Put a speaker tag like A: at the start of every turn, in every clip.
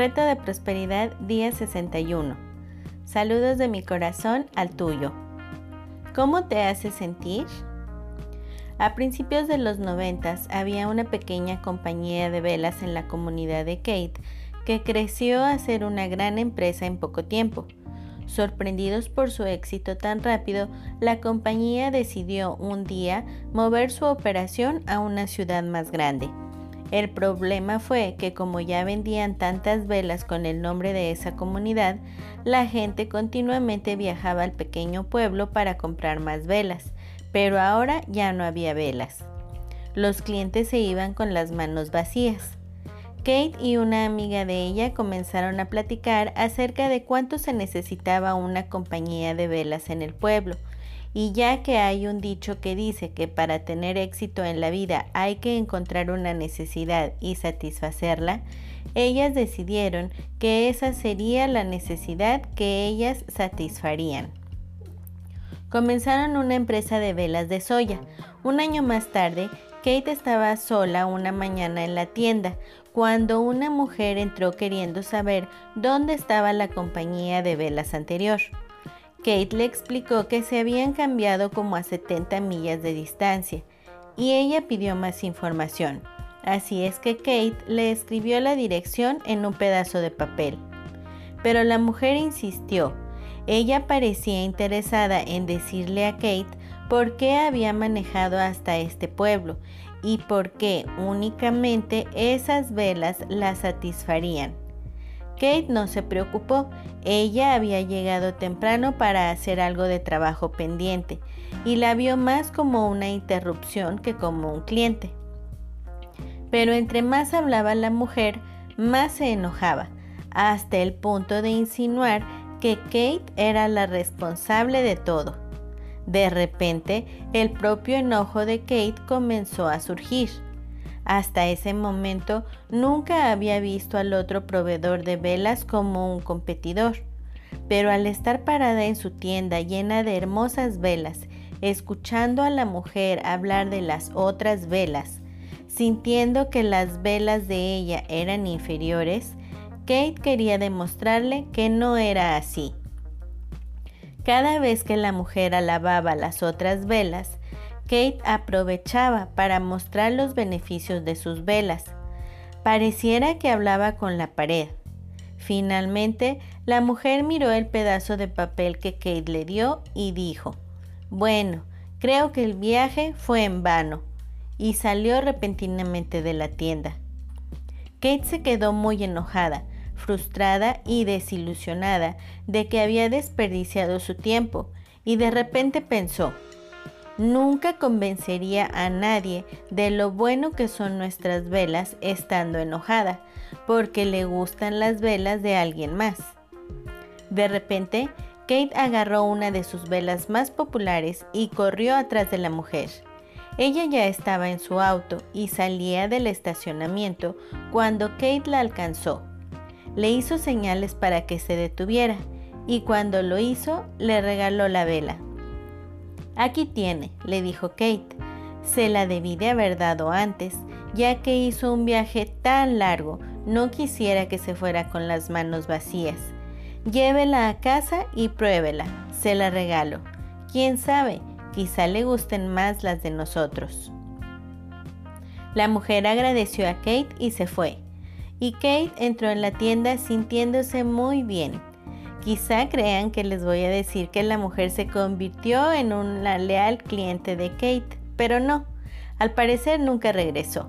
A: Reto de Prosperidad día 61. Saludos de mi corazón al tuyo. ¿Cómo te hace sentir? A principios de los noventas había una pequeña compañía de velas en la comunidad de Kate que creció a ser una gran empresa en poco tiempo. Sorprendidos por su éxito tan rápido, la compañía decidió un día mover su operación a una ciudad más grande. El problema fue que como ya vendían tantas velas con el nombre de esa comunidad, la gente continuamente viajaba al pequeño pueblo para comprar más velas, pero ahora ya no había velas. Los clientes se iban con las manos vacías. Kate y una amiga de ella comenzaron a platicar acerca de cuánto se necesitaba una compañía de velas en el pueblo y ya que hay un dicho que dice que para tener éxito en la vida hay que encontrar una necesidad y satisfacerla, ellas decidieron que esa sería la necesidad que ellas satisfarían. Comenzaron una empresa de velas de soya. Un año más tarde, Kate estaba sola una mañana en la tienda cuando una mujer entró queriendo saber dónde estaba la compañía de velas anterior. Kate le explicó que se habían cambiado como a 70 millas de distancia y ella pidió más información. Así es que Kate le escribió la dirección en un pedazo de papel. Pero la mujer insistió. Ella parecía interesada en decirle a Kate por qué había manejado hasta este pueblo y por qué únicamente esas velas la satisfarían. Kate no se preocupó, ella había llegado temprano para hacer algo de trabajo pendiente y la vio más como una interrupción que como un cliente. Pero entre más hablaba la mujer, más se enojaba, hasta el punto de insinuar que Kate era la responsable de todo. De repente, el propio enojo de Kate comenzó a surgir. Hasta ese momento nunca había visto al otro proveedor de velas como un competidor, pero al estar parada en su tienda llena de hermosas velas, escuchando a la mujer hablar de las otras velas, sintiendo que las velas de ella eran inferiores, Kate quería demostrarle que no era así. Cada vez que la mujer alababa las otras velas, Kate aprovechaba para mostrar los beneficios de sus velas. Pareciera que hablaba con la pared. Finalmente, la mujer miró el pedazo de papel que Kate le dio y dijo, Bueno, creo que el viaje fue en vano, y salió repentinamente de la tienda. Kate se quedó muy enojada, frustrada y desilusionada de que había desperdiciado su tiempo, y de repente pensó, Nunca convencería a nadie de lo bueno que son nuestras velas estando enojada, porque le gustan las velas de alguien más. De repente, Kate agarró una de sus velas más populares y corrió atrás de la mujer. Ella ya estaba en su auto y salía del estacionamiento cuando Kate la alcanzó. Le hizo señales para que se detuviera y cuando lo hizo le regaló la vela. Aquí tiene, le dijo Kate. Se la debí de haber dado antes, ya que hizo un viaje tan largo, no quisiera que se fuera con las manos vacías. Llévela a casa y pruébela, se la regalo. Quién sabe, quizá le gusten más las de nosotros. La mujer agradeció a Kate y se fue. Y Kate entró en la tienda sintiéndose muy bien. Quizá crean que les voy a decir que la mujer se convirtió en una leal cliente de Kate, pero no, al parecer nunca regresó.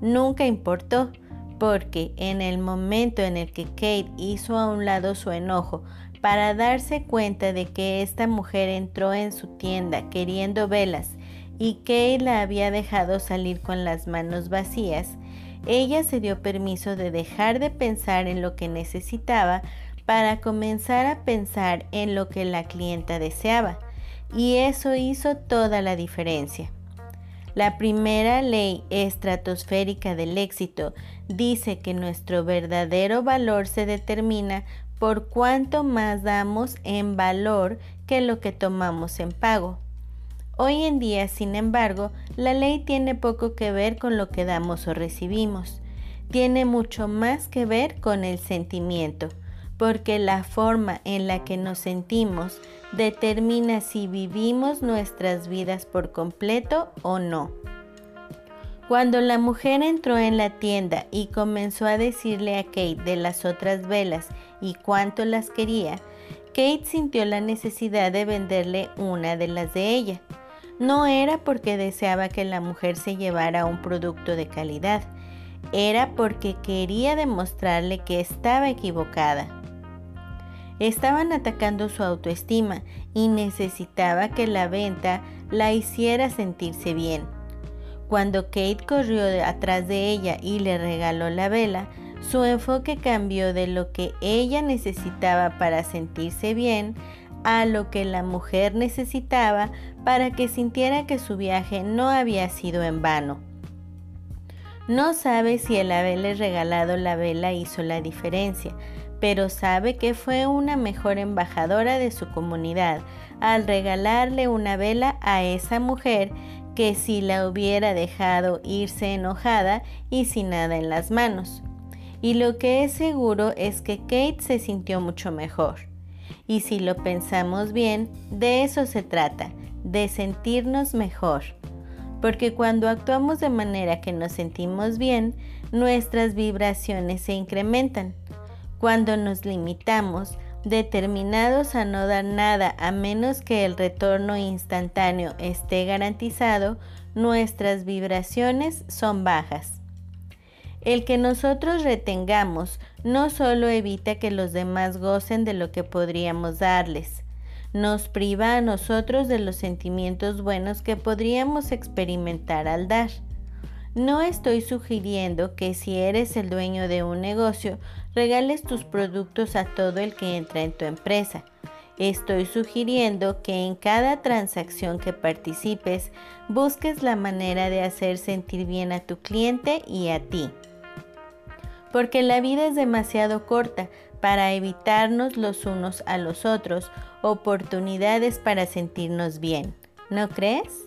A: Nunca importó, porque en el momento en el que Kate hizo a un lado su enojo para darse cuenta de que esta mujer entró en su tienda queriendo velas y Kate la había dejado salir con las manos vacías, ella se dio permiso de dejar de pensar en lo que necesitaba para comenzar a pensar en lo que la clienta deseaba y eso hizo toda la diferencia. La primera ley estratosférica del éxito dice que nuestro verdadero valor se determina por cuánto más damos en valor que lo que tomamos en pago. Hoy en día, sin embargo, la ley tiene poco que ver con lo que damos o recibimos tiene mucho más que ver con el sentimiento, porque la forma en la que nos sentimos determina si vivimos nuestras vidas por completo o no. Cuando la mujer entró en la tienda y comenzó a decirle a Kate de las otras velas y cuánto las quería, Kate sintió la necesidad de venderle una de las de ella. No era porque deseaba que la mujer se llevara un producto de calidad, era porque quería demostrarle que estaba equivocada. Estaban atacando su autoestima y necesitaba que la venta la hiciera sentirse bien. Cuando Kate corrió atrás de ella y le regaló la vela, su enfoque cambió de lo que ella necesitaba para sentirse bien a lo que la mujer necesitaba para que sintiera que su viaje no había sido en vano. No sabe si el haberle regalado la vela hizo la diferencia, pero sabe que fue una mejor embajadora de su comunidad al regalarle una vela a esa mujer que si la hubiera dejado irse enojada y sin nada en las manos. Y lo que es seguro es que Kate se sintió mucho mejor. Y si lo pensamos bien, de eso se trata, de sentirnos mejor. Porque cuando actuamos de manera que nos sentimos bien, nuestras vibraciones se incrementan. Cuando nos limitamos, determinados a no dar nada a menos que el retorno instantáneo esté garantizado, nuestras vibraciones son bajas. El que nosotros retengamos no solo evita que los demás gocen de lo que podríamos darles, nos priva a nosotros de los sentimientos buenos que podríamos experimentar al dar. No estoy sugiriendo que si eres el dueño de un negocio, regales tus productos a todo el que entra en tu empresa. Estoy sugiriendo que en cada transacción que participes busques la manera de hacer sentir bien a tu cliente y a ti. Porque la vida es demasiado corta para evitarnos los unos a los otros oportunidades para sentirnos bien. ¿No crees?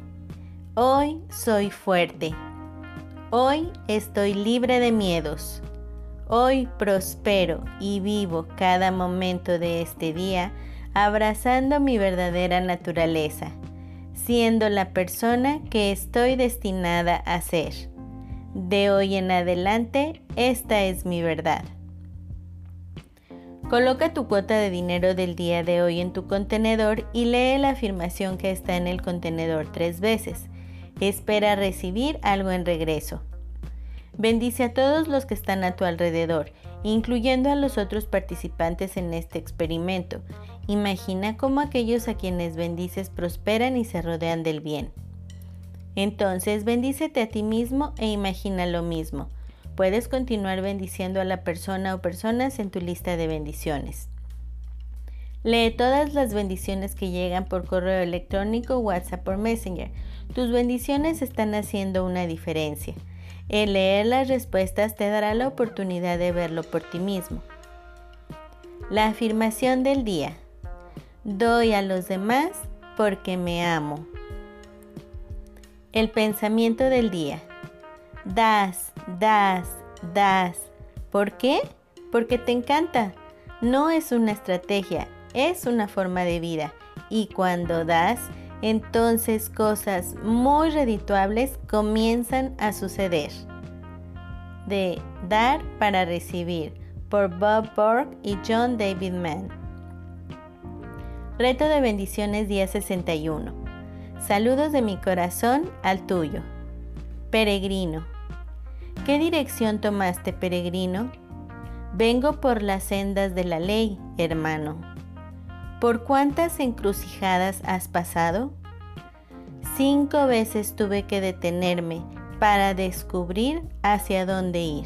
A: Hoy soy fuerte. Hoy estoy libre de miedos. Hoy prospero y vivo cada momento de este día abrazando mi verdadera naturaleza, siendo la persona que estoy destinada a ser. De hoy en adelante, esta es mi verdad. Coloca tu cuota de dinero del día de hoy en tu contenedor y lee la afirmación que está en el contenedor tres veces. Espera recibir algo en regreso. Bendice a todos los que están a tu alrededor, incluyendo a los otros participantes en este experimento. Imagina cómo aquellos a quienes bendices prosperan y se rodean del bien. Entonces, bendícete a ti mismo e imagina lo mismo. Puedes continuar bendiciendo a la persona o personas en tu lista de bendiciones. Lee todas las bendiciones que llegan por correo electrónico, WhatsApp o Messenger. Tus bendiciones están haciendo una diferencia. El leer las respuestas te dará la oportunidad de verlo por ti mismo. La afirmación del día. Doy a los demás porque me amo. El pensamiento del día. Das, das, das. ¿Por qué? Porque te encanta. No es una estrategia, es una forma de vida y cuando das, entonces cosas muy redituables comienzan a suceder. De Dar para Recibir por Bob Borg y John David Mann. Reto de bendiciones día 61. Saludos de mi corazón al tuyo. Peregrino. ¿Qué dirección tomaste, peregrino? Vengo por las sendas de la ley, hermano. ¿Por cuántas encrucijadas has pasado? Cinco veces tuve que detenerme para descubrir hacia dónde ir.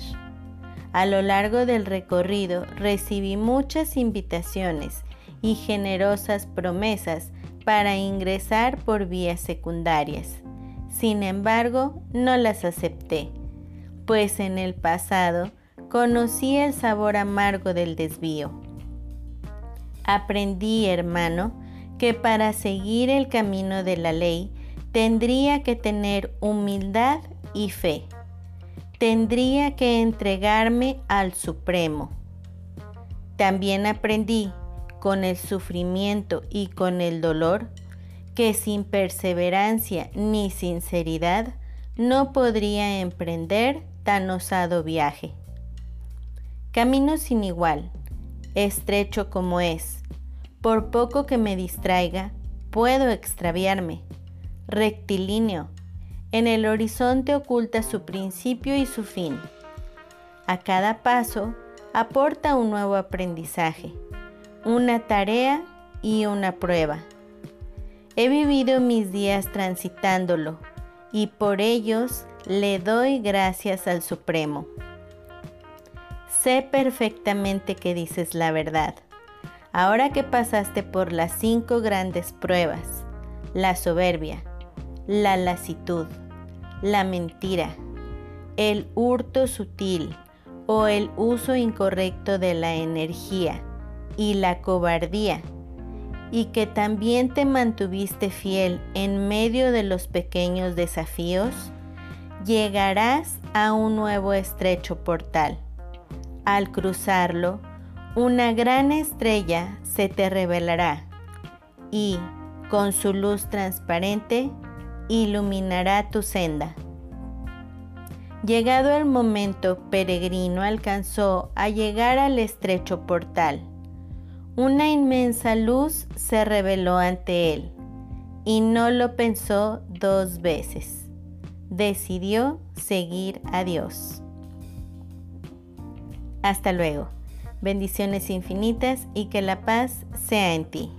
A: A lo largo del recorrido recibí muchas invitaciones y generosas promesas para ingresar por vías secundarias. Sin embargo, no las acepté, pues en el pasado conocí el sabor amargo del desvío. Aprendí, hermano, que para seguir el camino de la ley tendría que tener humildad y fe. Tendría que entregarme al Supremo. También aprendí con el sufrimiento y con el dolor que sin perseverancia ni sinceridad no podría emprender tan osado viaje. Camino sin igual, estrecho como es, por poco que me distraiga, puedo extraviarme. Rectilíneo, en el horizonte oculta su principio y su fin. A cada paso aporta un nuevo aprendizaje, una tarea y una prueba. He vivido mis días transitándolo y por ellos le doy gracias al Supremo. Sé perfectamente que dices la verdad Ahora que pasaste por las cinco grandes pruebas, la soberbia, la lasitud, la mentira, el hurto sutil o el uso incorrecto de la energía y la cobardía, y que también te mantuviste fiel en medio de los pequeños desafíos, llegarás a un nuevo estrecho portal. Al cruzarlo, una gran estrella se te revelará y, con su luz transparente, iluminará tu senda. Llegado el momento, Peregrino alcanzó a llegar al estrecho portal. Una inmensa luz se reveló ante él y no lo pensó dos veces. Decidió seguir a Dios. Hasta luego. Bendiciones infinitas y que la paz sea en ti.